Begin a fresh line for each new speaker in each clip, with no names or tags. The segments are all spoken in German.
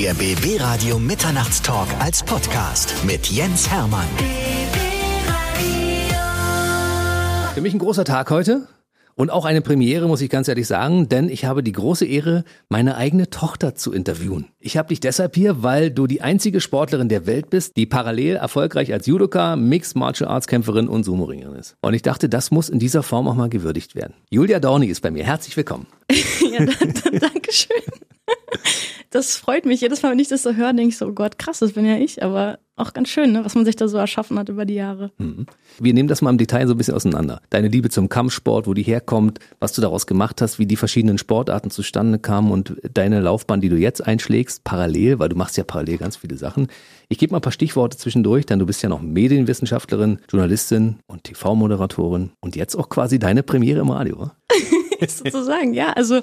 Der BB Radio Mitternachtstalk als Podcast mit Jens Hermann.
Für mich ein großer Tag heute. Und auch eine Premiere, muss ich ganz ehrlich sagen, denn ich habe die große Ehre, meine eigene Tochter zu interviewen. Ich habe dich deshalb hier, weil du die einzige Sportlerin der Welt bist, die parallel erfolgreich als Judoka, Mixed Martial Arts Kämpferin und Sumo-Ringerin ist. Und ich dachte, das muss in dieser Form auch mal gewürdigt werden. Julia Dorni ist bei mir. Herzlich willkommen.
ja, dann, dann, danke schön. Das freut mich. Jedes Mal, wenn ich das so höre, denke ich so, oh Gott, krass, das bin ja ich. Aber auch ganz schön, ne? was man sich da so erschaffen hat über die Jahre.
Mhm. Wir nehmen das mal im Detail so ein bisschen auseinander. Deine Liebe zum Kampfsport, wo die herkommt, was du daraus gemacht hast, wie die verschiedenen Sportarten zustande kamen und deine Laufbahn, die du jetzt einschlägst, parallel, weil du machst ja parallel ganz viele Sachen. Ich gebe mal ein paar Stichworte zwischendurch, denn du bist ja noch Medienwissenschaftlerin, Journalistin und TV-Moderatorin und jetzt auch quasi deine Premiere im Radio.
Sozusagen, ja, also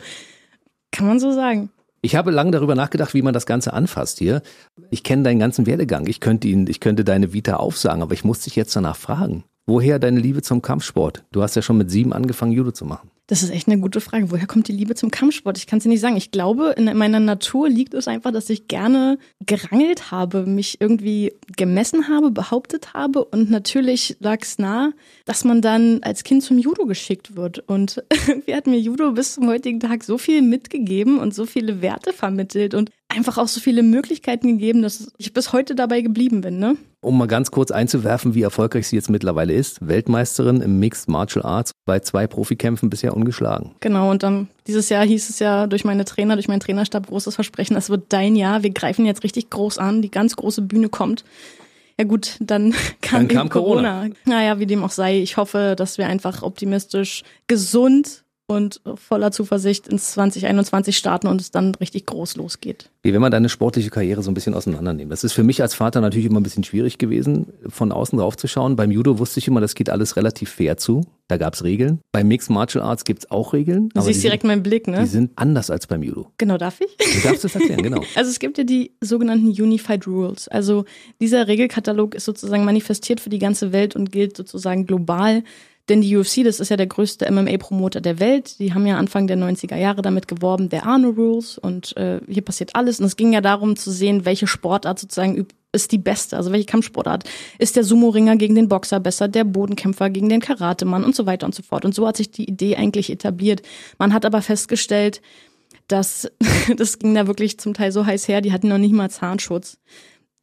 kann man so sagen.
Ich habe lange darüber nachgedacht, wie man das Ganze anfasst hier. Ich kenne deinen ganzen Werdegang. Ich könnte ihn, ich könnte deine Vita aufsagen, aber ich muss dich jetzt danach fragen. Woher deine Liebe zum Kampfsport? Du hast ja schon mit sieben angefangen, Judo zu machen.
Das ist echt eine gute Frage. Woher kommt die Liebe zum Kampfsport? Ich kann es dir nicht sagen. Ich glaube, in meiner Natur liegt es einfach, dass ich gerne gerangelt habe, mich irgendwie gemessen habe, behauptet habe. Und natürlich lag es nah, dass man dann als Kind zum Judo geschickt wird. Und irgendwie hat mir Judo bis zum heutigen Tag so viel mitgegeben und so viele Werte vermittelt und einfach auch so viele Möglichkeiten gegeben, dass ich bis heute dabei geblieben bin. Ne?
Um mal ganz kurz einzuwerfen, wie erfolgreich sie jetzt mittlerweile ist. Weltmeisterin im Mixed Martial Arts, bei zwei Profikämpfen bisher ungeschlagen.
Genau, und dann dieses Jahr hieß es ja durch meine Trainer, durch meinen Trainerstab großes Versprechen, das wird dein Jahr. Wir greifen jetzt richtig groß an, die ganz große Bühne kommt. Ja gut, dann kam, dann kam Corona. Corona. Naja, wie dem auch sei, ich hoffe, dass wir einfach optimistisch, gesund und voller Zuversicht ins 2021 starten und es dann richtig groß losgeht.
Wie wenn man deine sportliche Karriere so ein bisschen auseinandernimmt. Das ist für mich als Vater natürlich immer ein bisschen schwierig gewesen, von außen drauf zu schauen. Beim Judo wusste ich immer, das geht alles relativ fair zu. Da gab es Regeln. Beim Mixed Martial Arts gibt es auch Regeln.
Du siehst direkt sind, meinen Blick, ne?
Die sind anders als beim Judo.
Genau, darf ich?
Du darfst es erklären, genau.
Also es gibt ja die sogenannten Unified Rules. Also dieser Regelkatalog ist sozusagen manifestiert für die ganze Welt und gilt sozusagen global. Denn die UFC, das ist ja der größte MMA-Promoter der Welt. Die haben ja Anfang der 90er Jahre damit geworben, der Arno Rules. Und äh, hier passiert alles. Und es ging ja darum zu sehen, welche Sportart sozusagen ist die beste. Also welche Kampfsportart. Ist der Sumo-Ringer gegen den Boxer besser, der Bodenkämpfer gegen den Karatemann und so weiter und so fort. Und so hat sich die Idee eigentlich etabliert. Man hat aber festgestellt, dass das ging da wirklich zum Teil so heiß her, die hatten noch nicht mal Zahnschutz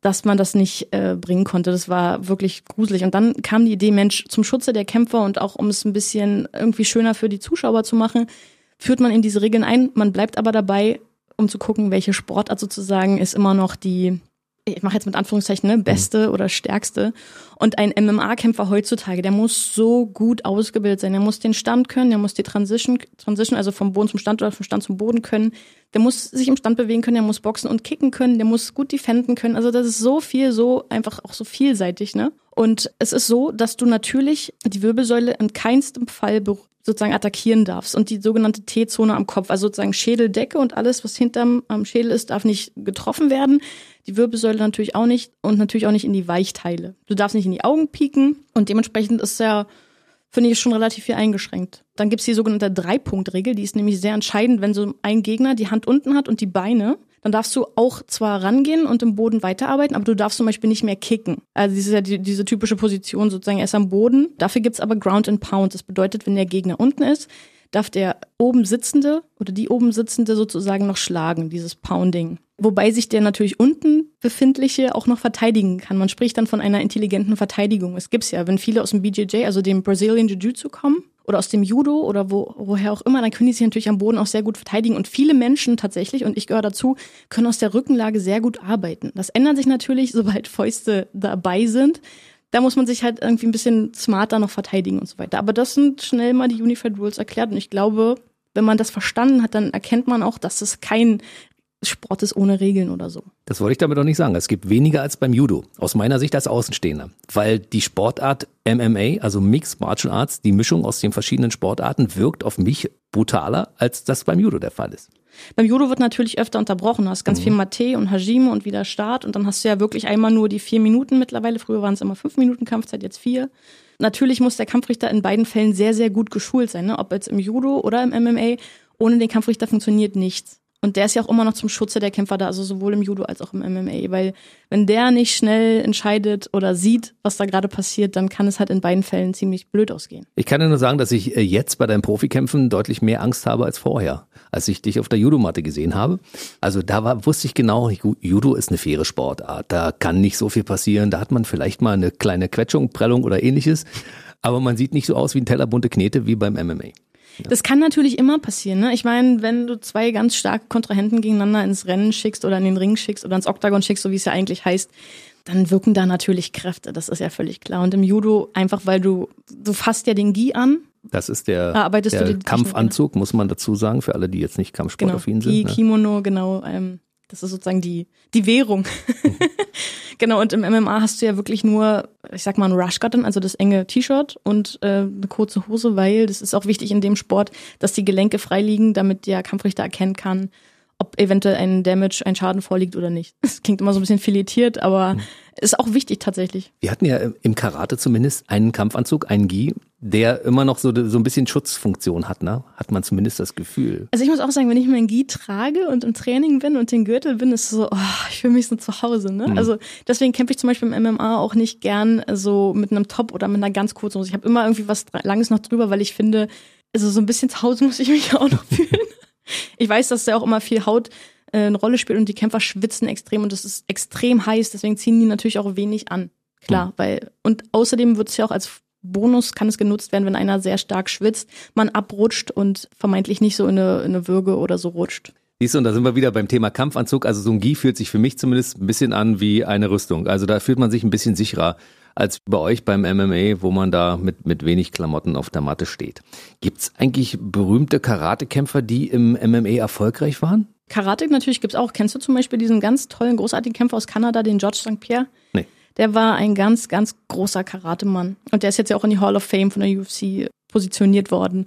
dass man das nicht äh, bringen konnte. Das war wirklich gruselig. Und dann kam die Idee, Mensch, zum Schutze der Kämpfer und auch um es ein bisschen irgendwie schöner für die Zuschauer zu machen, führt man in diese Regeln ein. Man bleibt aber dabei, um zu gucken, welche Sportart sozusagen ist immer noch die ich mache jetzt mit Anführungszeichen, ne, beste mhm. oder stärkste. Und ein MMA-Kämpfer heutzutage, der muss so gut ausgebildet sein. Der muss den Stand können, der muss die Transition, Transition, also vom Boden zum Stand oder vom Stand zum Boden können. Der muss sich im Stand bewegen können, der muss boxen und kicken können, der muss gut defenden können. Also das ist so viel, so einfach auch so vielseitig, ne? Und es ist so, dass du natürlich die Wirbelsäule in keinstem Fall sozusagen attackieren darfst. Und die sogenannte T-Zone am Kopf, also sozusagen Schädeldecke und alles, was hinterm am Schädel ist, darf nicht getroffen werden. Die Wirbelsäule natürlich auch nicht und natürlich auch nicht in die Weichteile. Du darfst nicht in die Augen pieken und dementsprechend ist ja, finde ich, schon relativ viel eingeschränkt. Dann gibt's die sogenannte Drei-Punkt-Regel, die ist nämlich sehr entscheidend, wenn so ein Gegner die Hand unten hat und die Beine dann darfst du auch zwar rangehen und im Boden weiterarbeiten, aber du darfst zum Beispiel nicht mehr kicken. Also das ist ja die, diese typische Position sozusagen erst am Boden. Dafür gibt's aber Ground and Pound. Das bedeutet, wenn der Gegner unten ist, darf der oben Sitzende oder die oben Sitzende sozusagen noch schlagen, dieses Pounding. Wobei sich der natürlich unten befindliche auch noch verteidigen kann. Man spricht dann von einer intelligenten Verteidigung. Es gibt's ja, wenn viele aus dem BJJ, also dem Brazilian Jiu-Jitsu kommen oder aus dem Judo oder wo, woher auch immer, dann können die sich natürlich am Boden auch sehr gut verteidigen. Und viele Menschen tatsächlich, und ich gehöre dazu, können aus der Rückenlage sehr gut arbeiten. Das ändert sich natürlich, sobald Fäuste dabei sind da muss man sich halt irgendwie ein bisschen smarter noch verteidigen und so weiter. Aber das sind schnell mal die Unified Rules erklärt und ich glaube, wenn man das verstanden hat, dann erkennt man auch, dass es kein Sport ist ohne Regeln oder so.
Das wollte ich damit doch nicht sagen. Es gibt weniger als beim Judo, aus meiner Sicht als Außenstehender. Weil die Sportart MMA, also Mixed Martial Arts, die Mischung aus den verschiedenen Sportarten, wirkt auf mich brutaler, als das beim Judo der Fall ist.
Beim Judo wird natürlich öfter unterbrochen. Du hast ganz mhm. viel Mate und Hajime und wieder Start und dann hast du ja wirklich einmal nur die vier Minuten mittlerweile. Früher waren es immer fünf Minuten Kampfzeit, jetzt vier. Natürlich muss der Kampfrichter in beiden Fällen sehr, sehr gut geschult sein. Ne? Ob jetzt im Judo oder im MMA. Ohne den Kampfrichter funktioniert nichts. Und der ist ja auch immer noch zum Schutze der Kämpfer da, also sowohl im Judo als auch im MMA. Weil wenn der nicht schnell entscheidet oder sieht, was da gerade passiert, dann kann es halt in beiden Fällen ziemlich blöd ausgehen.
Ich kann dir nur sagen, dass ich äh, jetzt bei deinen Profikämpfen deutlich mehr Angst habe als vorher, als ich dich auf der Judomatte gesehen habe. Also da war, wusste ich genau, Judo ist eine faire Sportart. Da kann nicht so viel passieren. Da hat man vielleicht mal eine kleine Quetschung, Prellung oder ähnliches. Aber man sieht nicht so aus wie ein Teller bunte Knete wie beim MMA.
Das kann natürlich immer passieren. Ne? Ich meine, wenn du zwei ganz starke Kontrahenten gegeneinander ins Rennen schickst oder in den Ring schickst oder ins Oktagon schickst, so wie es ja eigentlich heißt, dann wirken da natürlich Kräfte. Das ist ja völlig klar. Und im Judo einfach, weil du, du fasst ja den Gi an.
Das ist der, der Kampfanzug, muss man dazu sagen, für alle, die jetzt nicht kampfsportaffin
genau.
sind.
Gi, ne? Kimono, genau. Ähm, das ist sozusagen die, die Währung. Genau, und im MMA hast du ja wirklich nur, ich sag mal, ein Rushgutten, also das enge T-Shirt und äh, eine kurze Hose, weil das ist auch wichtig in dem Sport, dass die Gelenke frei liegen, damit der Kampfrichter erkennen kann, ob eventuell ein Damage, ein Schaden vorliegt oder nicht. Das klingt immer so ein bisschen filetiert, aber mhm. Ist auch wichtig tatsächlich.
Wir hatten ja im Karate zumindest einen Kampfanzug, einen Gi, der immer noch so, so ein bisschen Schutzfunktion hat, ne? Hat man zumindest das Gefühl.
Also ich muss auch sagen, wenn ich meinen Gi trage und im Training bin und den Gürtel bin, ist es so, oh, ich fühle mich so zu Hause, ne? Mhm. Also deswegen kämpfe ich zum Beispiel im MMA auch nicht gern so mit einem Top oder mit einer ganz kurzen Hose. Ich habe immer irgendwie was Langes noch drüber, weil ich finde, also so ein bisschen zu Hause muss ich mich auch noch fühlen. Ich weiß, dass da auch immer viel Haut eine Rolle spielt und die Kämpfer schwitzen extrem und es ist extrem heiß, deswegen ziehen die natürlich auch wenig an. Klar, mhm. weil und außerdem wird es ja auch als Bonus kann es genutzt werden, wenn einer sehr stark schwitzt, man abrutscht und vermeintlich nicht so in eine, in eine Würge oder so rutscht.
Siehst du, und da sind wir wieder beim Thema Kampfanzug. Also so ein Gi fühlt sich für mich zumindest ein bisschen an wie eine Rüstung. Also da fühlt man sich ein bisschen sicherer als bei euch beim MMA, wo man da mit, mit wenig Klamotten auf der Matte steht. Gibt's eigentlich berühmte Karatekämpfer, die im MMA erfolgreich waren?
Karate natürlich gibt's auch. Kennst du zum Beispiel diesen ganz tollen, großartigen Kämpfer aus Kanada, den George St. Pierre?
Nee
der war ein ganz, ganz großer Karatemann. Und der ist jetzt ja auch in die Hall of Fame von der UFC positioniert worden.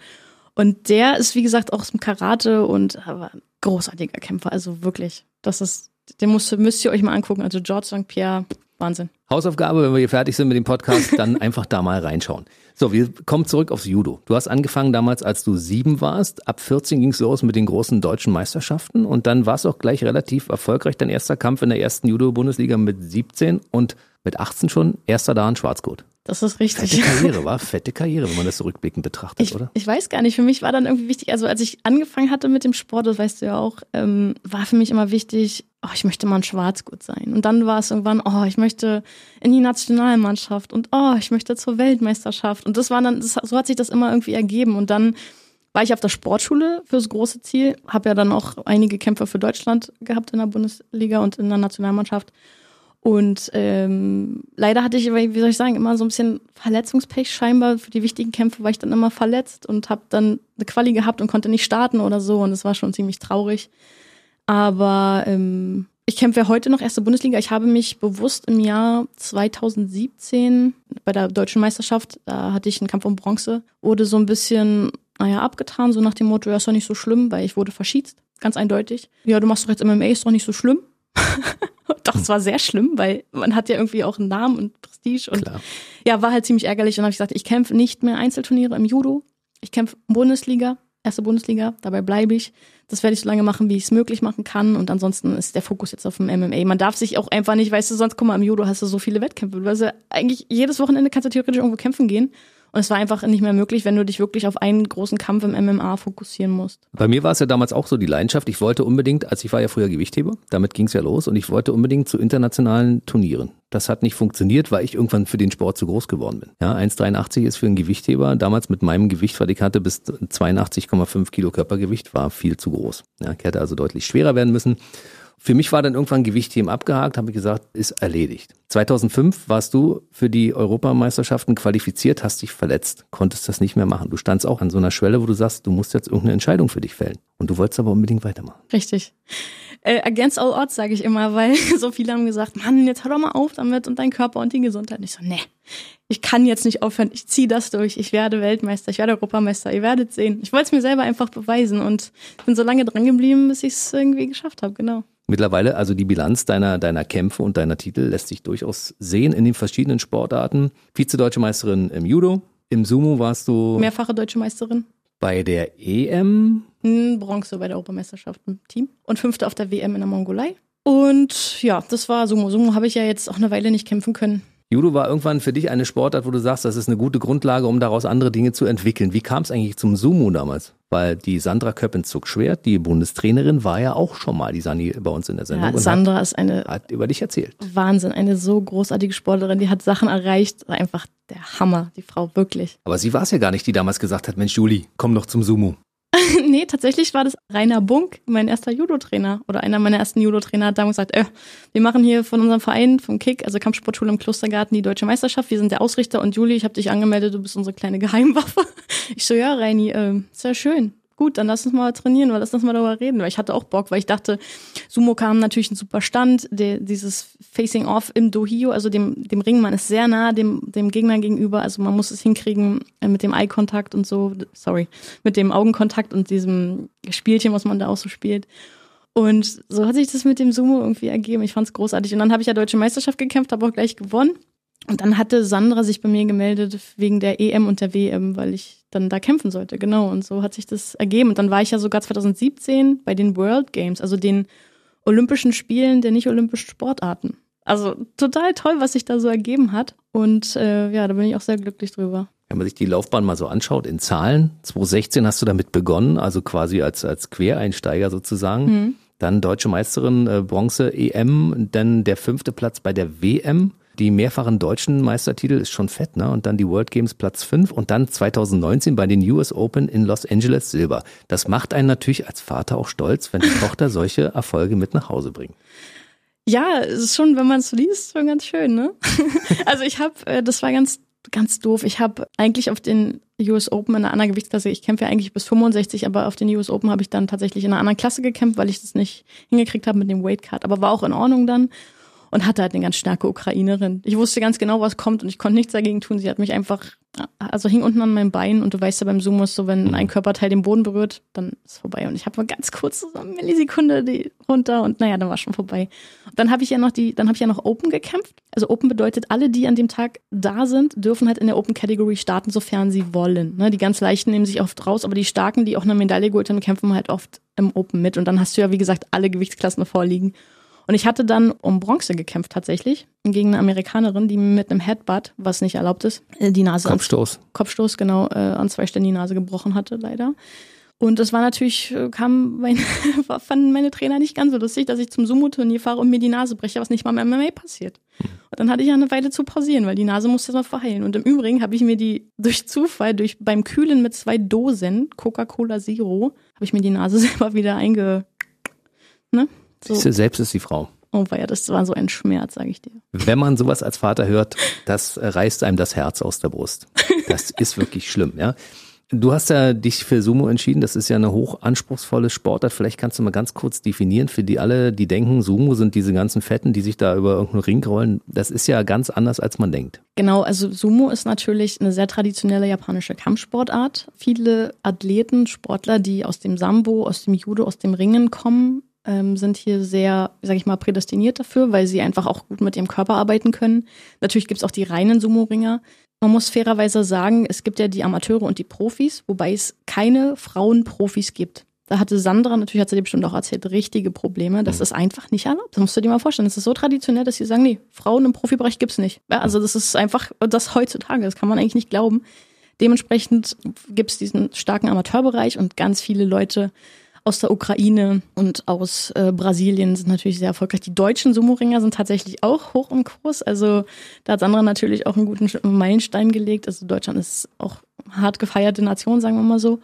Und der ist, wie gesagt, auch aus dem Karate und ein großartiger Kämpfer. Also wirklich, das ist, den müsst, müsst ihr euch mal angucken. Also George St. Pierre, Wahnsinn.
Hausaufgabe, wenn wir hier fertig sind mit dem Podcast, dann einfach da mal reinschauen. So, wir kommen zurück aufs Judo. Du hast angefangen damals, als du sieben warst. Ab 14 ging es los mit den großen deutschen Meisterschaften und dann war es auch gleich relativ erfolgreich. Dein erster Kampf in der ersten Judo-Bundesliga mit 17 und mit 18 schon erster da in Schwarzgurt.
Das ist richtig.
Fette Karriere, war fette Karriere, wenn man das so rückblickend betrachtet,
ich,
oder?
Ich weiß gar nicht. Für mich war dann irgendwie wichtig, also als ich angefangen hatte mit dem Sport, das weißt du ja auch, ähm, war für mich immer wichtig, oh, ich möchte mal ein Schwarzgurt sein. Und dann war es irgendwann, oh, ich möchte in die Nationalmannschaft und oh, ich möchte zur Weltmeisterschaft. Und das war dann, das, so hat sich das immer irgendwie ergeben. Und dann war ich auf der Sportschule fürs große Ziel, habe ja dann auch einige Kämpfer für Deutschland gehabt in der Bundesliga und in der Nationalmannschaft. Und ähm, leider hatte ich, wie soll ich sagen, immer so ein bisschen Verletzungspech scheinbar. Für die wichtigen Kämpfe war ich dann immer verletzt und habe dann eine Quali gehabt und konnte nicht starten oder so. Und das war schon ziemlich traurig. Aber ähm, ich kämpfe ja heute noch erste Bundesliga. Ich habe mich bewusst im Jahr 2017 bei der deutschen Meisterschaft, da hatte ich einen Kampf um Bronze, wurde so ein bisschen, naja, abgetan, so nach dem Motto, ja, ist doch nicht so schlimm, weil ich wurde verschießt, ganz eindeutig. Ja, du machst doch jetzt MMA, ist doch nicht so schlimm. Doch, es war sehr schlimm, weil man hat ja irgendwie auch einen Namen und Prestige und Klar. ja, war halt ziemlich ärgerlich. Und dann habe ich gesagt, ich kämpfe nicht mehr Einzelturniere im Judo. Ich kämpfe Bundesliga, erste Bundesliga, dabei bleibe ich. Das werde ich so lange machen, wie ich es möglich machen kann. Und ansonsten ist der Fokus jetzt auf dem MMA. Man darf sich auch einfach nicht, weißt du, sonst guck mal, im Judo hast du so viele Wettkämpfe. Du hast ja eigentlich jedes Wochenende kannst du theoretisch irgendwo kämpfen gehen. Und es war einfach nicht mehr möglich, wenn du dich wirklich auf einen großen Kampf im MMA fokussieren musst.
Bei mir war es ja damals auch so die Leidenschaft. Ich wollte unbedingt, als ich war ja früher Gewichtheber, damit ging es ja los und ich wollte unbedingt zu internationalen Turnieren. Das hat nicht funktioniert, weil ich irgendwann für den Sport zu groß geworden bin. Ja, 1,83 ist für einen Gewichtheber damals mit meinem Gewicht, was ich hatte, bis 82,5 Kilo Körpergewicht, war viel zu groß. Ja, ich hätte also deutlich schwerer werden müssen. Für mich war dann irgendwann Gewichtheben abgehakt, habe ich gesagt, ist erledigt. 2005 warst du für die Europameisterschaften qualifiziert, hast dich verletzt, konntest das nicht mehr machen. Du standst auch an so einer Schwelle, wo du sagst, du musst jetzt irgendeine Entscheidung für dich fällen. Und du wolltest aber unbedingt weitermachen.
Richtig. Äh, against all odds, sage ich immer, weil so viele haben gesagt, Mann, jetzt hör doch mal auf damit und dein Körper und die Gesundheit. Und ich so, nee, ich kann jetzt nicht aufhören, ich ziehe das durch, ich werde Weltmeister, ich werde Europameister, ihr werdet sehen. Ich wollte es mir selber einfach beweisen und bin so lange dran geblieben, bis ich es irgendwie geschafft habe, genau.
Mittlerweile, also die Bilanz deiner, deiner Kämpfe und deiner Titel lässt sich durchaus sehen in den verschiedenen Sportarten. Vize-Deutsche Meisterin im Judo, im Sumo warst du.
Mehrfache Deutsche Meisterin.
Bei der EM
Bronze bei der Europameisterschaft im Team und fünfte auf der WM in der Mongolei. Und ja, das war Sumo. Sumo habe ich ja jetzt auch eine Weile nicht kämpfen können.
Judo war irgendwann für dich eine Sportart, wo du sagst, das ist eine gute Grundlage, um daraus andere Dinge zu entwickeln. Wie kam es eigentlich zum Sumo damals? Weil die Sandra Köppenzug-Schwert, die Bundestrainerin, war ja auch schon mal, die Sani bei uns in der Sendung.
Ja, Sandra hat, ist eine.
Hat über dich erzählt.
Wahnsinn, eine so großartige Sportlerin, die hat Sachen erreicht. Einfach der Hammer, die Frau, wirklich.
Aber sie war es ja gar nicht, die damals gesagt hat, Mensch, Juli, komm doch zum Sumo.
nee, tatsächlich war das Rainer Bunk, mein erster Judo-Trainer oder einer meiner ersten Judo-Trainer hat damals gesagt, äh, wir machen hier von unserem Verein, vom Kick, also Kampfsportschule im Klostergarten, die deutsche Meisterschaft. Wir sind der Ausrichter und Juli, ich habe dich angemeldet, du bist unsere kleine Geheimwaffe. Ich so, ja, Reini, äh, sehr schön gut, dann lass uns mal trainieren, weil lass uns mal darüber reden. Weil ich hatte auch Bock, weil ich dachte, Sumo kam natürlich ein super Stand, der, dieses Facing Off im Dohio, also dem, dem Ring, man ist sehr nah dem, dem Gegner gegenüber, also man muss es hinkriegen äh, mit dem Eye-Kontakt und so, sorry, mit dem Augenkontakt und diesem Spielchen, was man da auch so spielt. Und so hat sich das mit dem Sumo irgendwie ergeben. Ich fand es großartig. Und dann habe ich ja Deutsche Meisterschaft gekämpft, habe auch gleich gewonnen. Und dann hatte Sandra sich bei mir gemeldet wegen der EM und der WM, weil ich dann da kämpfen sollte. Genau. Und so hat sich das ergeben. Und dann war ich ja sogar 2017 bei den World Games, also den Olympischen Spielen der nicht olympischen Sportarten. Also total toll, was sich da so ergeben hat. Und äh, ja, da bin ich auch sehr glücklich drüber.
Wenn man sich die Laufbahn mal so anschaut in Zahlen, 2016 hast du damit begonnen, also quasi als, als Quereinsteiger sozusagen. Mhm. Dann deutsche Meisterin, äh, Bronze, EM, dann der fünfte Platz bei der WM die mehrfachen deutschen Meistertitel ist schon fett, ne? Und dann die World Games Platz 5 und dann 2019 bei den US Open in Los Angeles Silber. Das macht einen natürlich als Vater auch stolz, wenn die Tochter solche Erfolge mit nach Hause bringt.
Ja, ist schon, wenn man es liest, schon ganz schön, ne? also ich habe, äh, das war ganz ganz doof. Ich habe eigentlich auf den US Open in einer anderen Gewichtsklasse, ich kämpfe ja eigentlich bis 65, aber auf den US Open habe ich dann tatsächlich in einer anderen Klasse gekämpft, weil ich das nicht hingekriegt habe mit dem Weight Cut. Aber war auch in Ordnung dann und hatte halt eine ganz starke Ukrainerin. Ich wusste ganz genau, was kommt und ich konnte nichts dagegen tun. Sie hat mich einfach, also hing unten an meinem Bein und du weißt ja beim Sumo ist so, wenn ein Körperteil den Boden berührt, dann ist vorbei. Und ich habe mal ganz kurz so eine Millisekunde die runter und naja, dann war schon vorbei. Und dann habe ich ja noch die, dann habe ich ja noch Open gekämpft. Also Open bedeutet, alle, die an dem Tag da sind, dürfen halt in der Open Category starten, sofern sie wollen. Ne? Die ganz leichten nehmen sich oft raus, aber die starken, die auch eine Medaille geholt haben, kämpfen halt oft im Open mit. Und dann hast du ja, wie gesagt, alle Gewichtsklassen vorliegen. Und ich hatte dann um Bronze gekämpft tatsächlich gegen eine Amerikanerin, die mit einem Headbutt, was nicht erlaubt ist, äh, die Nase
Kopfstoß.
Ans, Kopfstoß genau äh, an zwei Stellen die Nase gebrochen hatte leider. Und das war natürlich, äh, kam mein, fanden meine Trainer nicht ganz so lustig, dass ich zum Sumo-Turnier fahre und mir die Nase breche, was nicht mal im MMA passiert. Hm. Und dann hatte ich ja eine Weile zu pausieren, weil die Nase musste mal verheilen. Und im Übrigen habe ich mir die durch Zufall, durch beim Kühlen mit zwei Dosen Coca-Cola Zero, habe ich mir die Nase selber wieder einge,
ne? So. Siehste, selbst ist die Frau.
Oh ja, das war so ein Schmerz, sage ich dir.
Wenn man sowas als Vater hört, das reißt einem das Herz aus der Brust. Das ist wirklich schlimm, ja. Du hast ja dich für Sumo entschieden. Das ist ja eine hochanspruchsvolle Sportart. Vielleicht kannst du mal ganz kurz definieren für die alle, die denken, Sumo sind diese ganzen Fetten, die sich da über irgendeinen Ring rollen. Das ist ja ganz anders, als man denkt.
Genau, also Sumo ist natürlich eine sehr traditionelle japanische Kampfsportart. Viele Athleten, Sportler, die aus dem Sambo, aus dem Judo, aus dem Ringen kommen, ähm, sind hier sehr, sag ich mal, prädestiniert dafür, weil sie einfach auch gut mit ihrem Körper arbeiten können. Natürlich gibt's auch die reinen Sumo-Ringer. Man muss fairerweise sagen, es gibt ja die Amateure und die Profis, wobei es keine Frauenprofis gibt. Da hatte Sandra, natürlich hat sie dir bestimmt auch erzählt, richtige Probleme. Das mhm. ist einfach nicht erlaubt. Das musst du dir mal vorstellen. Das ist so traditionell, dass sie sagen, nee, Frauen im Profibereich gibt's nicht. Ja, also das ist einfach das heutzutage. Das kann man eigentlich nicht glauben. Dementsprechend gibt's diesen starken Amateurbereich und ganz viele Leute aus der Ukraine und aus äh, Brasilien sind natürlich sehr erfolgreich. Die deutschen Sumo-Ringer sind tatsächlich auch hoch im Kurs. Also da hat Sandra natürlich auch einen guten Meilenstein gelegt. Also Deutschland ist auch hart gefeierte Nation, sagen wir mal so.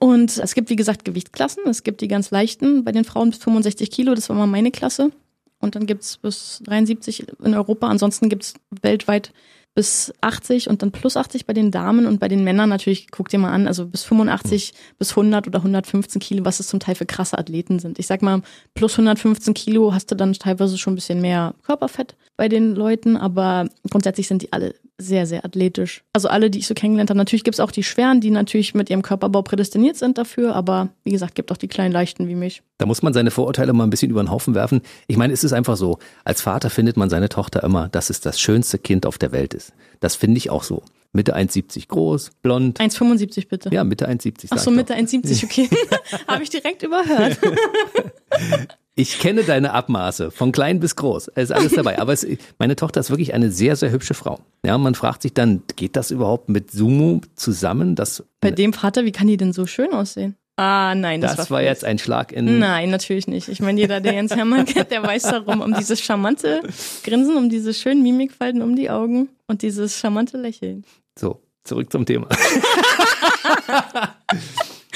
Und es gibt, wie gesagt, Gewichtsklassen. Es gibt die ganz leichten bei den Frauen bis 65 Kilo, das war mal meine Klasse. Und dann gibt's bis 73 in Europa. Ansonsten gibt's weltweit bis 80 und dann plus 80 bei den Damen und bei den Männern natürlich, guck dir mal an, also bis 85 mhm. bis 100 oder 115 Kilo, was es zum Teil für krasse Athleten sind. Ich sag mal, plus 115 Kilo hast du dann teilweise schon ein bisschen mehr Körperfett bei den Leuten, aber grundsätzlich sind die alle sehr, sehr athletisch. Also alle, die ich so kennengelernt habe. Natürlich gibt es auch die Schweren, die natürlich mit ihrem Körperbau prädestiniert sind dafür, aber wie gesagt, gibt auch die kleinen Leichten wie mich.
Da muss man seine Vorurteile mal ein bisschen über den Haufen werfen. Ich meine, es ist einfach so, als Vater findet man seine Tochter immer, dass es das schönste Kind auf der Welt ist. Das finde ich auch so. Mitte 1,70 groß, blond.
1,75 bitte.
Ja, Mitte 1,70.
Ach so, Mitte 1,70, okay. Habe ich direkt überhört.
Ich kenne deine Abmaße, von klein bis groß. Es ist alles dabei. Aber es, meine Tochter ist wirklich eine sehr, sehr hübsche Frau. Ja, man fragt sich dann, geht das überhaupt mit Sumo zusammen? Das,
Bei dem Vater, wie kann die denn so schön aussehen? Ah, nein, das,
das
war,
war jetzt ein Schlag in.
Nein, natürlich nicht. Ich meine, jeder, der Jens Hermann kennt, der weiß darum, um dieses charmante Grinsen, um diese schönen Mimikfalten um die Augen und dieses charmante Lächeln.
So, zurück zum Thema.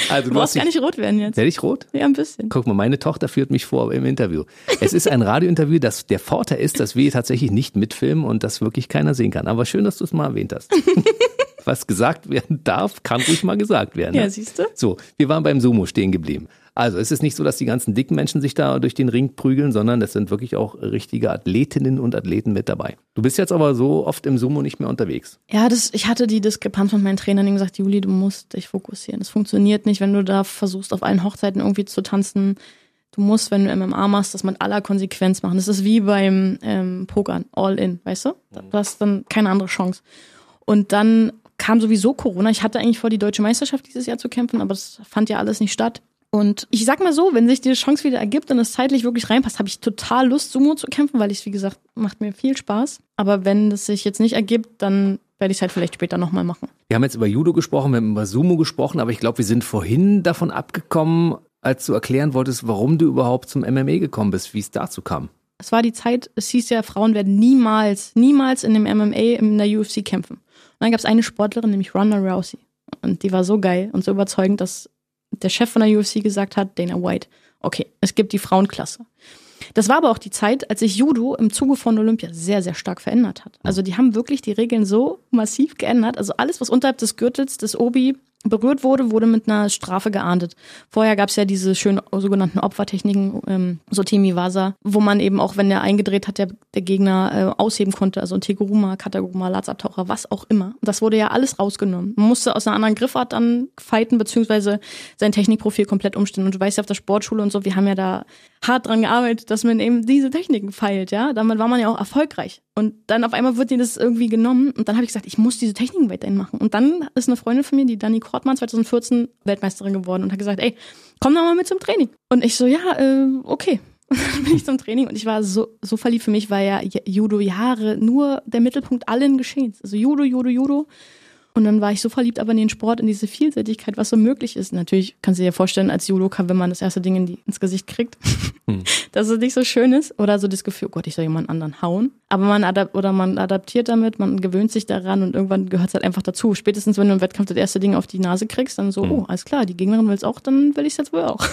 Also, du, du brauchst gar nicht rot werden jetzt.
Werde ich rot?
Ja, ein bisschen.
Guck mal, meine Tochter führt mich vor im Interview. Es ist ein Radiointerview, das der Vorteil ist, dass wir tatsächlich nicht mitfilmen und das wirklich keiner sehen kann. Aber schön, dass du es mal erwähnt hast. Was gesagt werden darf, kann ruhig mal gesagt werden.
Ne? Ja, siehst du?
So, wir waren beim Sumo stehen geblieben. Also es ist nicht so, dass die ganzen dicken Menschen sich da durch den Ring prügeln, sondern es sind wirklich auch richtige Athletinnen und Athleten mit dabei. Du bist jetzt aber so oft im Sumo nicht mehr unterwegs.
Ja, das, ich hatte die Diskrepanz mit meinen Trainern, die gesagt, Juli, du musst dich fokussieren. Es funktioniert nicht, wenn du da versuchst, auf allen Hochzeiten irgendwie zu tanzen. Du musst, wenn du MMA machst, das mit aller Konsequenz machen. Das ist wie beim ähm, Pokern, all in, weißt du? Du hast dann keine andere Chance. Und dann kam sowieso Corona. Ich hatte eigentlich vor, die deutsche Meisterschaft dieses Jahr zu kämpfen, aber das fand ja alles nicht statt. Und ich sag mal so, wenn sich die Chance wieder ergibt und es zeitlich wirklich reinpasst, habe ich total Lust, Sumo zu kämpfen, weil ich wie gesagt, macht mir viel Spaß. Aber wenn es sich jetzt nicht ergibt, dann werde ich es halt vielleicht später nochmal machen.
Wir haben jetzt über Judo gesprochen, wir haben über Sumo gesprochen, aber ich glaube, wir sind vorhin davon abgekommen, als du erklären wolltest, warum du überhaupt zum MMA gekommen bist, wie es dazu kam.
Es war die Zeit, es hieß ja, Frauen werden niemals, niemals in dem MMA, in der UFC kämpfen. Und dann gab es eine Sportlerin, nämlich Ronda Rousey. Und die war so geil und so überzeugend, dass der Chef von der UFC gesagt hat, Dana White, okay, es gibt die Frauenklasse. Das war aber auch die Zeit, als sich Judo im Zuge von Olympia sehr, sehr stark verändert hat. Also die haben wirklich die Regeln so massiv geändert. Also alles, was unterhalb des Gürtels des Obi berührt wurde, wurde mit einer Strafe geahndet. Vorher gab es ja diese schönen sogenannten Opfertechniken, ähm, so Temiwasa, wo man eben auch, wenn der eingedreht hat, der, der Gegner äh, ausheben konnte, also Teguruma, Kataguruma, Latzabtaucher, was auch immer. Das wurde ja alles rausgenommen. Man musste aus einer anderen Griffart dann fighten, beziehungsweise sein Technikprofil komplett umstellen. Und du weißt ja auf der Sportschule und so, wir haben ja da hart dran gearbeitet, dass man eben diese Techniken feilt, ja. Damit war man ja auch erfolgreich. Und dann auf einmal wird dir das irgendwie genommen und dann habe ich gesagt, ich muss diese Techniken weiterhin machen. Und dann ist eine Freundin von mir, die Dani Kortmann, 2014 Weltmeisterin geworden und hat gesagt, ey, komm doch mal mit zum Training. Und ich so, ja, äh, okay. Und dann bin ich zum Training und ich war so, so verliebt für mich, weil ja Judo Jahre nur der Mittelpunkt allen Geschehens. Also Judo, Judo, Judo. Und dann war ich so verliebt aber in den Sport, in diese Vielseitigkeit, was so möglich ist. Natürlich kannst du dir vorstellen, als Judoka, wenn man das erste Ding in die, ins Gesicht kriegt, hm. dass es nicht so schön ist. Oder so das Gefühl, oh Gott, ich soll jemand anderen hauen. Aber man adap oder man adaptiert damit, man gewöhnt sich daran und irgendwann gehört es halt einfach dazu. Spätestens, wenn du im Wettkampf das erste Ding auf die Nase kriegst, dann so, hm. oh, alles klar, die Gegnerin will es auch, dann will ich es jetzt wohl auch.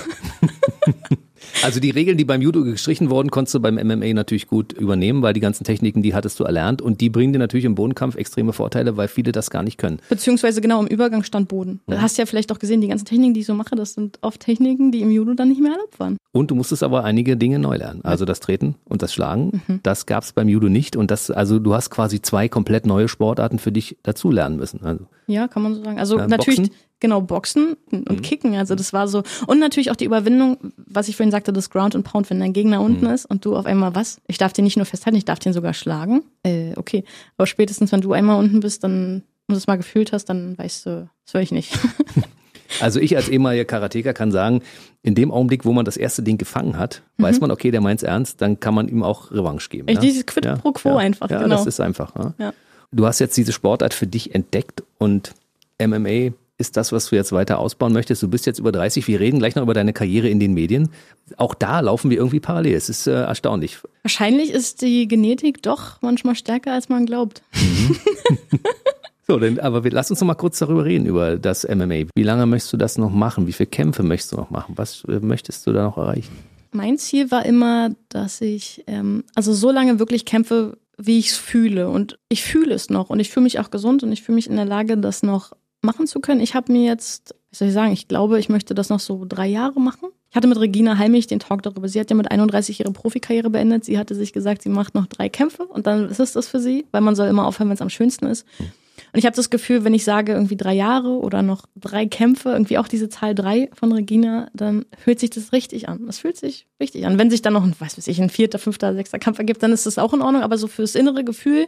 Also die Regeln, die beim Judo gestrichen wurden, konntest du beim MMA natürlich gut übernehmen, weil die ganzen Techniken, die hattest du erlernt und die bringen dir natürlich im Bodenkampf extreme Vorteile, weil viele das gar nicht können.
Beziehungsweise genau im Übergang stand Boden. Du hast ja vielleicht auch gesehen, die ganzen Techniken, die ich so mache, das sind oft Techniken, die im Judo dann nicht mehr erlaubt waren.
Und du musstest aber einige Dinge neu lernen. Also das Treten und das Schlagen, mhm. das gab es beim Judo nicht und das, also du hast quasi zwei komplett neue Sportarten für dich dazu lernen müssen. Also,
ja, kann man so sagen. Also äh, natürlich, Boxen? Genau Boxen und mhm. Kicken. Also das war so. Und natürlich auch die Überwindung, was ich vorhin sagte, das Ground and Pound, wenn dein Gegner unten mhm. ist und du auf einmal was? Ich darf den nicht nur festhalten, ich darf den sogar schlagen. Äh, okay. Aber spätestens, wenn du einmal unten bist, dann und es mal gefühlt hast, dann weißt du, das will ich nicht.
Also ich als ehemaliger Karateka kann sagen, in dem Augenblick, wo man das erste Ding gefangen hat, mhm. weiß man, okay, der meint's ernst, dann kann man ihm auch Revanche geben.
Ich, ja? Dieses Quid ja, pro quo
ja,
einfach,
ja,
genau.
das ist einfach. Ja. Du hast jetzt diese Sportart für dich entdeckt und MMA ist das, was du jetzt weiter ausbauen möchtest. Du bist jetzt über 30, wir reden gleich noch über deine Karriere in den Medien. Auch da laufen wir irgendwie parallel. Es ist äh, erstaunlich.
Wahrscheinlich ist die Genetik doch manchmal stärker, als man glaubt. Mhm.
so, denn, aber wir, lass uns noch mal kurz darüber reden, über das MMA. Wie lange möchtest du das noch machen? Wie viele Kämpfe möchtest du noch machen? Was äh, möchtest du da noch erreichen?
Mein Ziel war immer, dass ich ähm, also so lange wirklich kämpfe, wie ich es fühle. Und ich fühle es noch und ich fühle mich auch gesund und ich fühle mich in der Lage, das noch machen zu können. Ich habe mir jetzt, wie soll ich sagen, ich glaube, ich möchte das noch so drei Jahre machen. Ich hatte mit Regina Heimich den Talk darüber. Sie hat ja mit 31 ihre Profikarriere beendet. Sie hatte sich gesagt, sie macht noch drei Kämpfe und dann ist es das für sie, weil man soll immer aufhören, wenn es am schönsten ist. Und ich habe das Gefühl, wenn ich sage irgendwie drei Jahre oder noch drei Kämpfe, irgendwie auch diese Zahl drei von Regina, dann fühlt sich das richtig an. Das fühlt sich richtig an. Wenn sich dann noch, ein, was weiß ich, ein vierter, fünfter, sechster Kampf ergibt, dann ist das auch in Ordnung. Aber so fürs innere Gefühl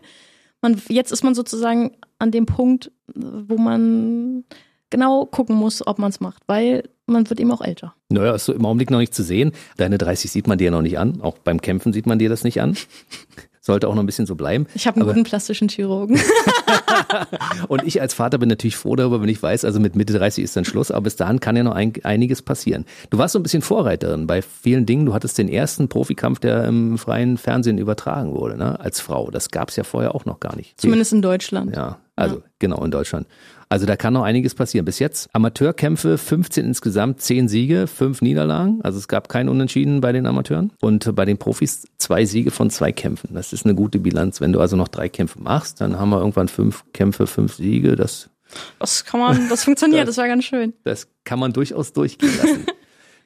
Man, jetzt ist man sozusagen an dem Punkt, wo man genau gucken muss, ob man es macht, weil man wird eben auch älter.
Naja, ist so im Augenblick noch nicht zu sehen. Deine 30 sieht man dir noch nicht an. Auch beim Kämpfen sieht man dir das nicht an. Sollte auch noch ein bisschen so bleiben.
Ich habe einen Aber guten plastischen Chirurgen.
und ich als Vater bin natürlich froh darüber, wenn ich weiß, also mit Mitte 30 ist dann Schluss, aber bis dahin kann ja noch ein, einiges passieren. Du warst so ein bisschen Vorreiterin bei vielen Dingen. Du hattest den ersten Profikampf, der im freien Fernsehen übertragen wurde, ne? als Frau. Das gab es ja vorher auch noch gar nicht.
Zumindest in Deutschland.
Ja, also ja. genau in Deutschland. Also da kann noch einiges passieren. Bis jetzt Amateurkämpfe, 15 insgesamt, 10 Siege, 5 Niederlagen. Also es gab kein Unentschieden bei den Amateuren. Und bei den Profis zwei Siege von zwei Kämpfen. Das ist eine gute Bilanz. Wenn du also noch drei Kämpfe machst, dann haben wir irgendwann fünf Kämpfe, fünf Siege. Das,
das kann man, das funktioniert, das, das war ganz schön.
Das kann man durchaus durchgehen lassen.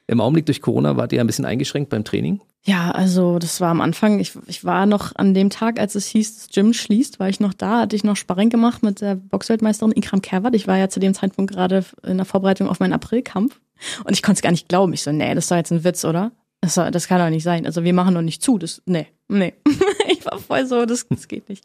Im Augenblick durch Corona wart ihr ein bisschen eingeschränkt beim Training?
Ja, also das war am Anfang, ich, ich war noch an dem Tag, als es hieß, das Gym schließt, war ich noch da, hatte ich noch Sparring gemacht mit der Boxweltmeisterin Ikram Kerwat. Ich war ja zu dem Zeitpunkt gerade in der Vorbereitung auf meinen Aprilkampf und ich konnte es gar nicht glauben. Ich so, nee, das doch jetzt ein Witz, oder? Das, das kann doch nicht sein. Also wir machen doch nicht zu. Das, nee, nee. ich war voll so, das, das geht nicht.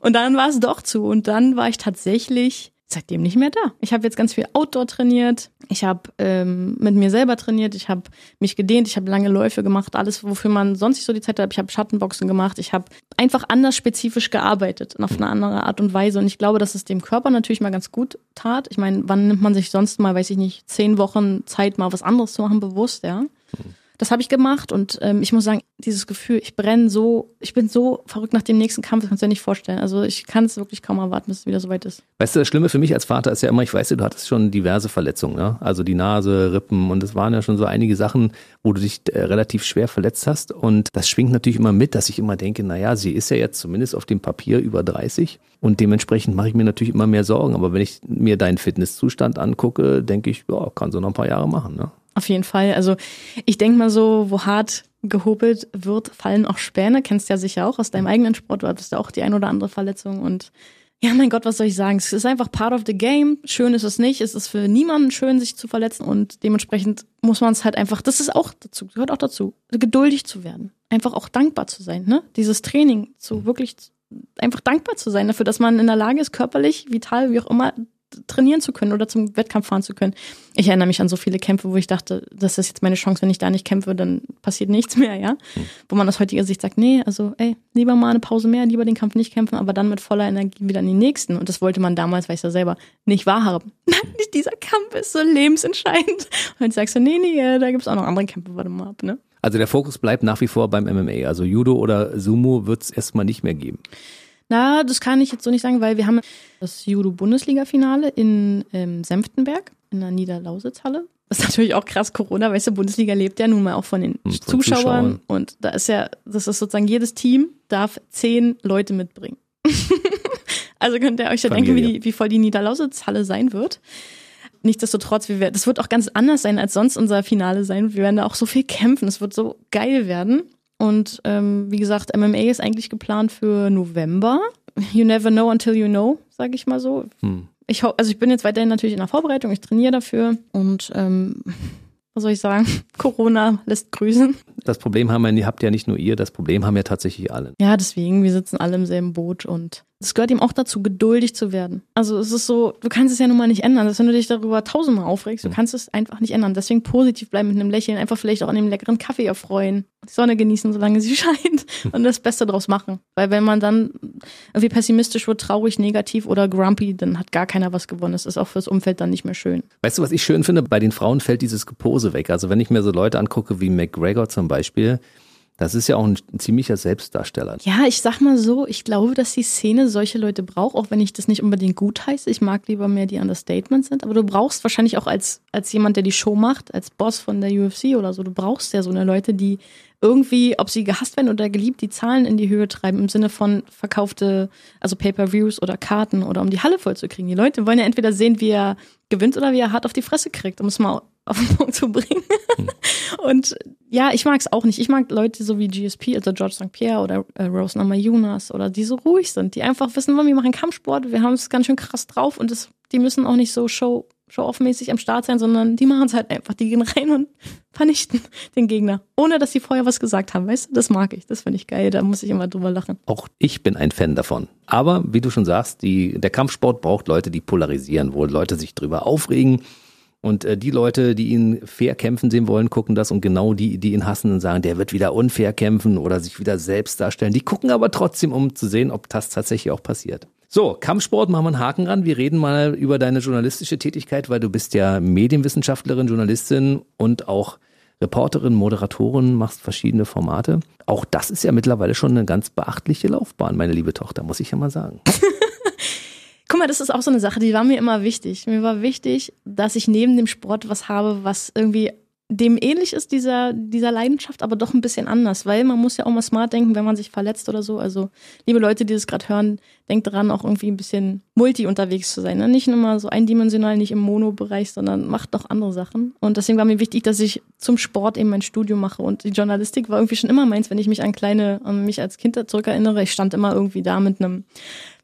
Und dann war es doch zu und dann war ich tatsächlich seitdem nicht mehr da. Ich habe jetzt ganz viel Outdoor trainiert, ich habe ähm, mit mir selber trainiert, ich habe mich gedehnt, ich habe lange Läufe gemacht, alles, wofür man sonst nicht so die Zeit hat. Ich habe Schattenboxen gemacht, ich habe einfach anders spezifisch gearbeitet, auf eine andere Art und Weise. Und ich glaube, dass es dem Körper natürlich mal ganz gut tat. Ich meine, wann nimmt man sich sonst mal, weiß ich nicht, zehn Wochen Zeit, mal was anderes zu machen, bewusst, ja? Mhm. Das habe ich gemacht und ähm, ich muss sagen, dieses Gefühl, ich brenne so, ich bin so verrückt nach dem nächsten Kampf, das kannst du dir nicht vorstellen. Also ich kann es wirklich kaum erwarten, bis es wieder soweit ist.
Weißt du, das Schlimme für mich als Vater ist ja immer, ich weiß, du hattest schon diverse Verletzungen, ne? Also die Nase, Rippen und es waren ja schon so einige Sachen, wo du dich äh, relativ schwer verletzt hast. Und das schwingt natürlich immer mit, dass ich immer denke, naja, sie ist ja jetzt zumindest auf dem Papier über 30 und dementsprechend mache ich mir natürlich immer mehr Sorgen. Aber wenn ich mir deinen Fitnesszustand angucke, denke ich, ja, kann so noch ein paar Jahre machen, ne?
Auf jeden Fall. Also ich denke mal so, wo hart gehobelt wird, fallen auch Späne. Kennst du ja sicher auch aus deinem eigenen Sport. Du hattest ja auch die ein oder andere Verletzung. Und ja, mein Gott, was soll ich sagen? Es ist einfach part of the game. Schön ist es nicht. Es ist für niemanden schön, sich zu verletzen. Und dementsprechend muss man es halt einfach, das ist auch dazu, gehört auch dazu, geduldig zu werden. Einfach auch dankbar zu sein. Ne? Dieses Training, zu wirklich einfach dankbar zu sein dafür, dass man in der Lage ist, körperlich, vital, wie auch immer, trainieren zu können oder zum Wettkampf fahren zu können. Ich erinnere mich an so viele Kämpfe, wo ich dachte, das ist jetzt meine Chance, wenn ich da nicht kämpfe, dann passiert nichts mehr, ja. Mhm. Wo man aus heutiger Sicht sagt, nee, also ey, lieber mal eine Pause mehr, lieber den Kampf nicht kämpfen, aber dann mit voller Energie wieder in den nächsten. Und das wollte man damals, weiß ja selber, nicht wahrhaben. Nein, dieser Kampf ist so lebensentscheidend. Und dann sagst du, nee, nee, äh, da gibt's auch noch andere Kämpfe, warte mal ab, ne?
Also der Fokus bleibt nach wie vor beim MMA. Also Judo oder Sumo wird es erstmal nicht mehr geben.
Na, das kann ich jetzt so nicht sagen, weil wir haben das Judo-Bundesliga-Finale in ähm, Senftenberg in der Niederlausitzhalle. Das ist natürlich auch krass, Corona, weißt du, Bundesliga lebt ja nun mal auch von den von Zuschauern. Zuschauern. Und da ist ja, das ist sozusagen jedes Team darf zehn Leute mitbringen. also könnt ihr euch ja denken, wie, die, wie voll die Niederlausitzhalle sein wird. Nichtsdestotrotz, wir werden, das wird auch ganz anders sein als sonst unser Finale sein. Wir werden da auch so viel kämpfen. Es wird so geil werden. Und ähm, wie gesagt, MMA ist eigentlich geplant für November. You never know until you know, sage ich mal so. Hm. Ich also ich bin jetzt weiterhin natürlich in der Vorbereitung, ich trainiere dafür und ähm, was soll ich sagen? Corona lässt grüßen.
Das Problem haben wir, habt ja nicht nur ihr, das Problem haben ja tatsächlich alle.
Ja, deswegen, wir sitzen alle im selben Boot und es gehört ihm auch dazu, geduldig zu werden. Also es ist so, du kannst es ja nun mal nicht ändern. Das, wenn du dich darüber tausendmal aufregst, du hm. kannst es einfach nicht ändern. Deswegen positiv bleiben mit einem Lächeln, einfach vielleicht auch an dem leckeren Kaffee erfreuen, die Sonne genießen, solange sie scheint und das Beste draus machen. Weil wenn man dann irgendwie pessimistisch wird, traurig, negativ oder grumpy, dann hat gar keiner was gewonnen. Es ist auch fürs Umfeld dann nicht mehr schön.
Weißt du, was ich schön finde? Bei den Frauen fällt dieses Gepose weg. Also wenn ich mir so Leute angucke wie McGregor zum Beispiel, das ist ja auch ein, ziemlicher Selbstdarsteller.
Ja, ich sag mal so, ich glaube, dass die Szene solche Leute braucht, auch wenn ich das nicht unbedingt gut heiße. Ich mag lieber mehr, die Understatements sind. Aber du brauchst wahrscheinlich auch als, als jemand, der die Show macht, als Boss von der UFC oder so, du brauchst ja so eine Leute, die irgendwie, ob sie gehasst werden oder geliebt, die Zahlen in die Höhe treiben im Sinne von verkaufte, also Pay-per-Views oder Karten oder um die Halle voll zu kriegen. Die Leute wollen ja entweder sehen, wie er gewinnt oder wie er hart auf die Fresse kriegt, um es mal auf den Punkt zu bringen. Hm. Und ja, ich mag es auch nicht. Ich mag Leute so wie GSP, also George St. Pierre oder äh, Rose Namajunas oder die so ruhig sind, die einfach wissen, wir machen Kampfsport, wir haben es ganz schön krass drauf und das, die müssen auch nicht so Show show-off-mäßig am Start sein, sondern die machen es halt einfach. Die gehen rein und vernichten den Gegner, ohne dass sie vorher was gesagt haben. Weißt du, das mag ich. Das finde ich geil. Da muss ich immer drüber lachen.
Auch ich bin ein Fan davon. Aber wie du schon sagst, die, der Kampfsport braucht Leute, die polarisieren, wo Leute sich drüber aufregen. Und äh, die Leute, die ihn fair kämpfen sehen wollen, gucken das und genau die, die ihn hassen und sagen, der wird wieder unfair kämpfen oder sich wieder selbst darstellen, die gucken aber trotzdem, um zu sehen, ob das tatsächlich auch passiert. So, Kampfsport, machen wir einen Haken ran. Wir reden mal über deine journalistische Tätigkeit, weil du bist ja Medienwissenschaftlerin, Journalistin und auch Reporterin, Moderatorin, machst verschiedene Formate. Auch das ist ja mittlerweile schon eine ganz beachtliche Laufbahn, meine liebe Tochter, muss ich ja mal sagen.
Guck mal, das ist auch so eine Sache, die war mir immer wichtig. Mir war wichtig, dass ich neben dem Sport was habe, was irgendwie dem ähnlich ist, dieser, dieser Leidenschaft, aber doch ein bisschen anders, weil man muss ja auch mal smart denken, wenn man sich verletzt oder so. Also, liebe Leute, die das gerade hören, denkt dran, auch irgendwie ein bisschen multi unterwegs zu sein. Ne? Nicht immer so eindimensional, nicht im Mono-Bereich, sondern macht noch andere Sachen. Und deswegen war mir wichtig, dass ich zum Sport eben mein Studium mache. Und die Journalistik war irgendwie schon immer meins, wenn ich mich an kleine, an mich als Kind zurückerinnere. Ich stand immer irgendwie da mit einem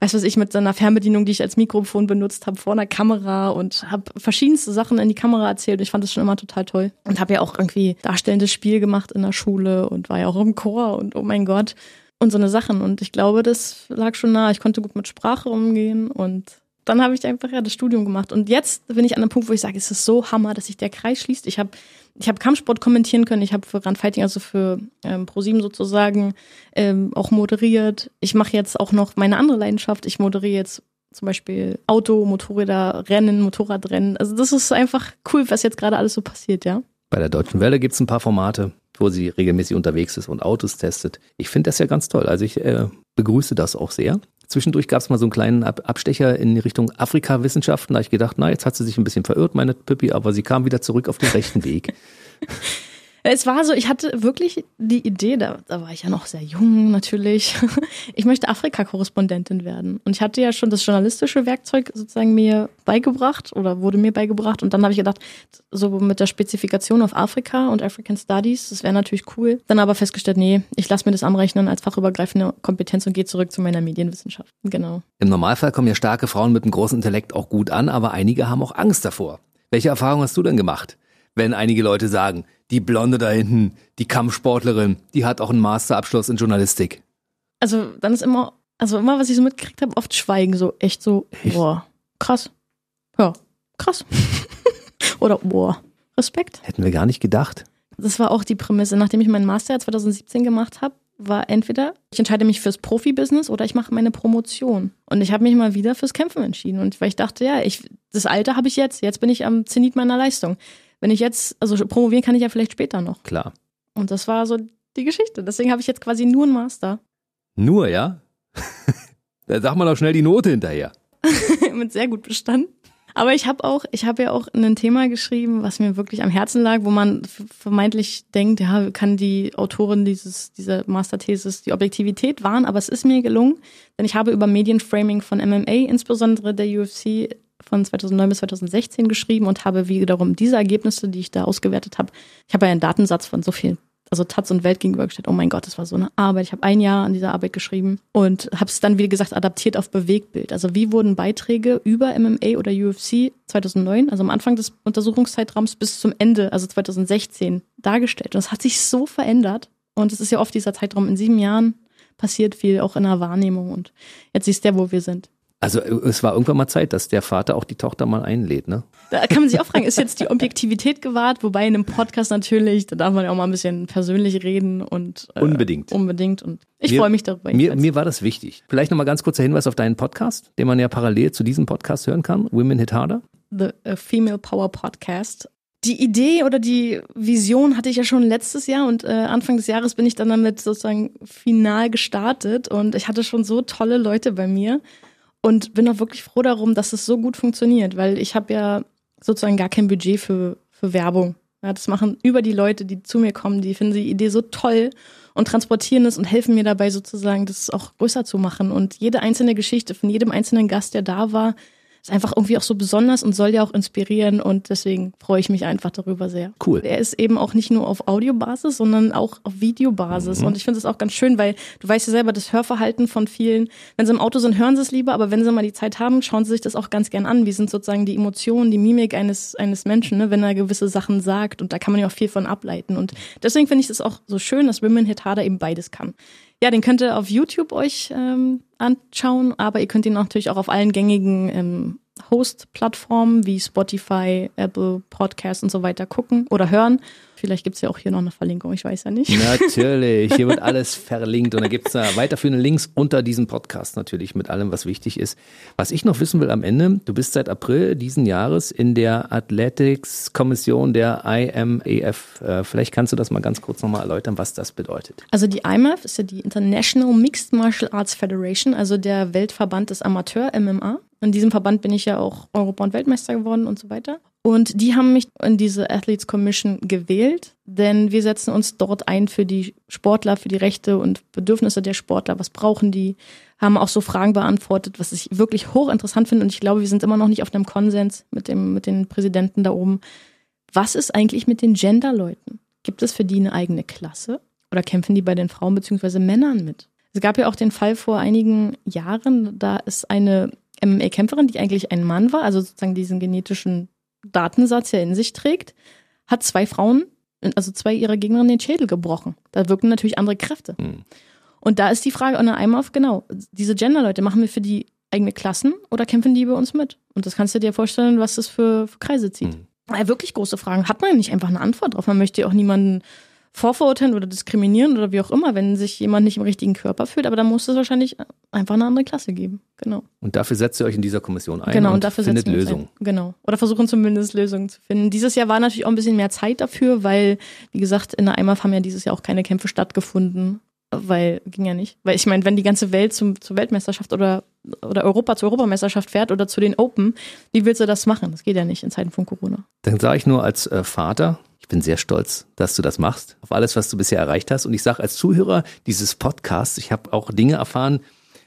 weiß was ich, mit so einer Fernbedienung, die ich als Mikrofon benutzt habe, vor einer Kamera und habe verschiedenste Sachen in die Kamera erzählt. Ich fand das schon immer total toll. Und habe ja auch irgendwie darstellendes Spiel gemacht in der Schule und war ja auch im Chor und oh mein Gott. Und so eine Sachen. Und ich glaube, das lag schon nah. Ich konnte gut mit Sprache umgehen und dann habe ich einfach ja das Studium gemacht. Und jetzt bin ich an einem Punkt, wo ich sage, es ist so Hammer, dass sich der Kreis schließt. Ich habe ich hab Kampfsport kommentieren können, ich habe für Run Fighting, also für ähm, ProSieben sozusagen, ähm, auch moderiert. Ich mache jetzt auch noch meine andere Leidenschaft. Ich moderiere jetzt zum Beispiel Auto, Motorräder, Rennen, Motorradrennen. Also das ist einfach cool, was jetzt gerade alles so passiert, ja.
Bei der Deutschen Welle gibt es ein paar Formate, wo sie regelmäßig unterwegs ist und Autos testet. Ich finde das ja ganz toll. Also ich äh, begrüße das auch sehr. Zwischendurch gab es mal so einen kleinen Abstecher in Richtung Afrika-Wissenschaften. Da habe ich gedacht, na, jetzt hat sie sich ein bisschen verirrt, meine Pippi, aber sie kam wieder zurück auf den rechten Weg.
Es war so, ich hatte wirklich die Idee, da, da war ich ja noch sehr jung natürlich. Ich möchte Afrika-Korrespondentin werden. Und ich hatte ja schon das journalistische Werkzeug sozusagen mir beigebracht oder wurde mir beigebracht. Und dann habe ich gedacht, so mit der Spezifikation auf Afrika und African Studies, das wäre natürlich cool. Dann aber festgestellt, nee, ich lasse mir das anrechnen als fachübergreifende Kompetenz und gehe zurück zu meiner Medienwissenschaft. Genau.
Im Normalfall kommen ja starke Frauen mit einem großen Intellekt auch gut an, aber einige haben auch Angst davor. Welche Erfahrung hast du denn gemacht? wenn einige Leute sagen, die Blonde da hinten, die Kampfsportlerin, die hat auch einen Masterabschluss in Journalistik.
Also dann ist immer, also immer, was ich so mitgekriegt habe, oft Schweigen, so echt so, echt? boah, krass. Ja, krass. Oder boah, Respekt.
Hätten wir gar nicht gedacht.
Das war auch die Prämisse. Nachdem ich meinen Master 2017 gemacht habe, war entweder ich entscheide mich fürs Profibusiness oder ich mache meine Promotion. Und ich habe mich mal wieder fürs Kämpfen entschieden. Und weil ich dachte, ja, ich, das Alter habe ich jetzt. Jetzt bin ich am Zenit meiner Leistung wenn ich jetzt, also promovieren kann ich ja vielleicht später noch.
Klar.
Und das war so die Geschichte. Deswegen habe ich jetzt quasi nur einen Master.
Nur, ja? da sag mal doch schnell die Note hinterher.
Mit sehr gut bestanden. Aber ich habe auch, ich habe ja auch ein Thema geschrieben, was mir wirklich am Herzen lag, wo man vermeintlich denkt, ja, kann die Autorin dieses, dieser Masterthesis die Objektivität wahren, aber es ist mir gelungen, denn ich habe über Medienframing von MMA, insbesondere der UFC, von 2009 bis 2016 geschrieben und habe wiederum diese Ergebnisse, die ich da ausgewertet habe, ich habe ja einen Datensatz von so viel, also Taz und Welt gegenübergestellt. Oh mein Gott, das war so eine Arbeit. Ich habe ein Jahr an dieser Arbeit geschrieben und habe es dann, wie gesagt, adaptiert auf Bewegtbild. Also wie wurden Beiträge über MMA oder UFC 2009, also am Anfang des Untersuchungszeitraums bis zum Ende, also 2016, dargestellt. Und es hat sich so verändert. Und es ist ja oft dieser Zeitraum in sieben Jahren passiert viel, auch in der Wahrnehmung. Und jetzt siehst du ja, wo wir sind.
Also es war irgendwann mal Zeit, dass der Vater auch die Tochter mal einlädt, ne?
Da kann man sich auch fragen, ist jetzt die Objektivität gewahrt? Wobei in einem Podcast natürlich, da darf man ja auch mal ein bisschen persönlich reden und
äh, unbedingt.
Unbedingt. Und ich freue mich darüber.
Mir, mir war das wichtig. Vielleicht nochmal ganz kurzer Hinweis auf deinen Podcast, den man ja parallel zu diesem Podcast hören kann. Women Hit Harder.
The Female Power Podcast. Die Idee oder die Vision hatte ich ja schon letztes Jahr und äh, Anfang des Jahres bin ich dann damit sozusagen final gestartet und ich hatte schon so tolle Leute bei mir und bin auch wirklich froh darum, dass es so gut funktioniert, weil ich habe ja sozusagen gar kein Budget für, für Werbung. Ja, das machen über die Leute, die zu mir kommen, die finden die Idee so toll und transportieren es und helfen mir dabei sozusagen, das auch größer zu machen. Und jede einzelne Geschichte von jedem einzelnen Gast, der da war, ist einfach irgendwie auch so besonders und soll ja auch inspirieren und deswegen freue ich mich einfach darüber sehr.
Cool.
Er ist eben auch nicht nur auf Audiobasis, sondern auch auf Videobasis
Mhm.
und ich finde es auch ganz schön, weil du weißt ja selber, das Hörverhalten von vielen, wenn sie im Auto sind, hören sie es lieber, aber wenn sie mal die Zeit haben, schauen sie sich das auch ganz gern an. Wie sind sozusagen die Emotionen, die Mimik eines, eines Menschen, ne, wenn er gewisse Sachen sagt und da kann man ja auch viel von ableiten und deswegen finde ich es auch so schön, dass Women Hit Harder eben beides kann. Ja, den könnt ihr auf YouTube euch ähm, anschauen, aber ihr könnt ihn natürlich auch auf allen gängigen ähm, Host-Plattformen wie Spotify, Apple Podcasts und so weiter gucken oder hören. Vielleicht gibt's ja auch hier noch eine Verlinkung, ich weiß ja nicht.
Natürlich, hier wird alles verlinkt und da gibt's da weiterführende Links unter diesem Podcast natürlich mit allem, was wichtig ist. Was ich noch wissen will am Ende, du bist seit April diesen Jahres in der Athletics-Kommission der IMAF. Äh, Vielleicht kannst du das mal ganz kurz nochmal erläutern, was das bedeutet.
Also die IMAF ist ja die International Mixed Martial Arts Federation, also der Weltverband des Amateur-MMA. In diesem Verband bin ich ja auch Europa- und Weltmeister geworden und so weiter. Und die haben mich in diese Athletes Commission gewählt, denn wir setzen uns dort ein für die Sportler, für die Rechte und Bedürfnisse der Sportler. Was brauchen die? Haben auch so Fragen beantwortet, was ich wirklich hochinteressant finde. Und ich glaube, wir sind immer noch nicht auf einem Konsens mit dem, mit den Präsidenten da oben. Was ist eigentlich mit den Gender-Leuten? Gibt es für die eine eigene Klasse? Oder kämpfen die bei den Frauen bzw. Männern mit? Es gab ja auch den Fall vor einigen Jahren, da ist eine MMA-Kämpferin, die eigentlich ein Mann war, also sozusagen diesen genetischen Datensatz ja in sich trägt, hat zwei Frauen, also zwei ihrer Gegnerinnen den Schädel gebrochen. Da wirken natürlich andere Kräfte.
Hm.
Und da ist die Frage an der IMAF, genau, diese Gender-Leute, machen wir für die eigene Klassen oder kämpfen die bei uns mit? Und das kannst du dir vorstellen, was das für, für Kreise zieht.
Hm.
Ja, wirklich große Fragen. Hat man ja nicht einfach eine Antwort drauf. Man möchte ja auch niemanden vorverurteilen oder diskriminieren oder wie auch immer, wenn sich jemand nicht im richtigen Körper fühlt. Aber da muss es wahrscheinlich einfach eine andere Klasse geben. Genau.
Und dafür setzt ihr euch in dieser Kommission ein
Genau,
und,
und dafür
findet Lösungen.
Genau. Oder versuchen zumindest Lösungen zu finden. Dieses Jahr war natürlich auch ein bisschen mehr Zeit dafür, weil, wie gesagt, in der IMAF haben ja dieses Jahr auch keine Kämpfe stattgefunden. Weil, ging ja nicht. Weil ich meine, wenn die ganze Welt zum, zur Weltmeisterschaft oder, oder Europa zur Europameisterschaft fährt oder zu den Open, wie willst du das machen? Das geht ja nicht in Zeiten von Corona.
Dann sage ich nur als äh, Vater, ich bin sehr stolz, dass du das machst, auf alles, was du bisher erreicht hast. Und ich sage als Zuhörer dieses Podcasts, ich habe auch Dinge erfahren,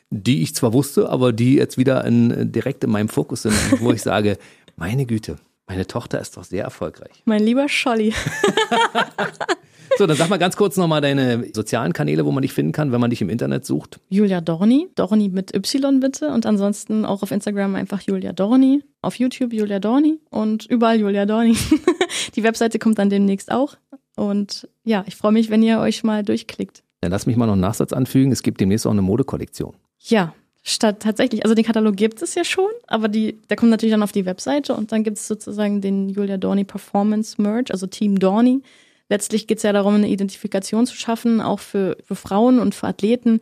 die ich zwar wusste, aber die jetzt wieder in, direkt in meinem Fokus sind, wo ich sage, meine Güte, meine Tochter ist doch sehr erfolgreich.
Mein lieber Scholli.
So, dann sag mal ganz kurz nochmal deine sozialen Kanäle, wo man dich finden kann, wenn man dich im Internet sucht.
Julia Dorni. Dorni mit Y bitte. Und ansonsten auch auf Instagram einfach Julia Dorni. Auf YouTube Julia Dorni und überall Julia Dorni. Die Webseite kommt dann demnächst auch. Und ja, ich freue mich, wenn ihr euch mal durchklickt.
Dann lass mich mal noch einen Nachsatz anfügen. Es gibt demnächst auch eine Modekollektion.
Ja, statt tatsächlich, also den Katalog gibt es ja schon, aber die, der kommt natürlich dann auf die Webseite und dann gibt es sozusagen den Julia Dorni Performance Merge, also Team Dorni. Letztlich geht es ja darum, eine Identifikation zu schaffen, auch für, für Frauen und für Athleten,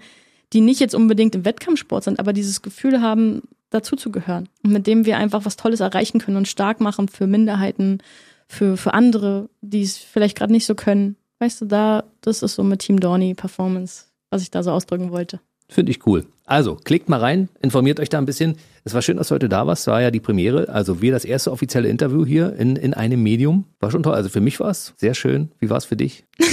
die nicht jetzt unbedingt im Wettkampfsport sind, aber dieses Gefühl haben, dazuzugehören. Und mit dem wir einfach was Tolles erreichen können und stark machen für Minderheiten, für, für andere, die es vielleicht gerade nicht so können. Weißt du, da, das ist so mit Team Dorni Performance, was ich da so ausdrücken wollte.
Finde ich cool. Also, klickt mal rein, informiert euch da ein bisschen. Es war schön, dass du heute da warst. War ja die Premiere. Also, wir das erste offizielle Interview hier in, in einem Medium. War schon toll. Also, für mich war es sehr schön. Wie war es für dich?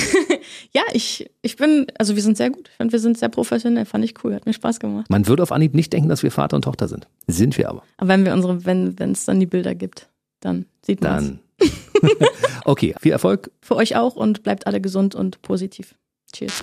Ja, ich, ich bin, also wir sind sehr gut. Ich finde, wir sind sehr professionell. Fand ich cool. Hat mir Spaß gemacht.
Man würde auf Anhieb nicht denken, dass wir Vater und Tochter sind. Sind wir aber.
Aber wenn wir unsere, wenn, wenn es dann die Bilder gibt, dann sieht man es.
Dann. okay, viel Erfolg.
Für euch auch und bleibt alle gesund und positiv. Cheers.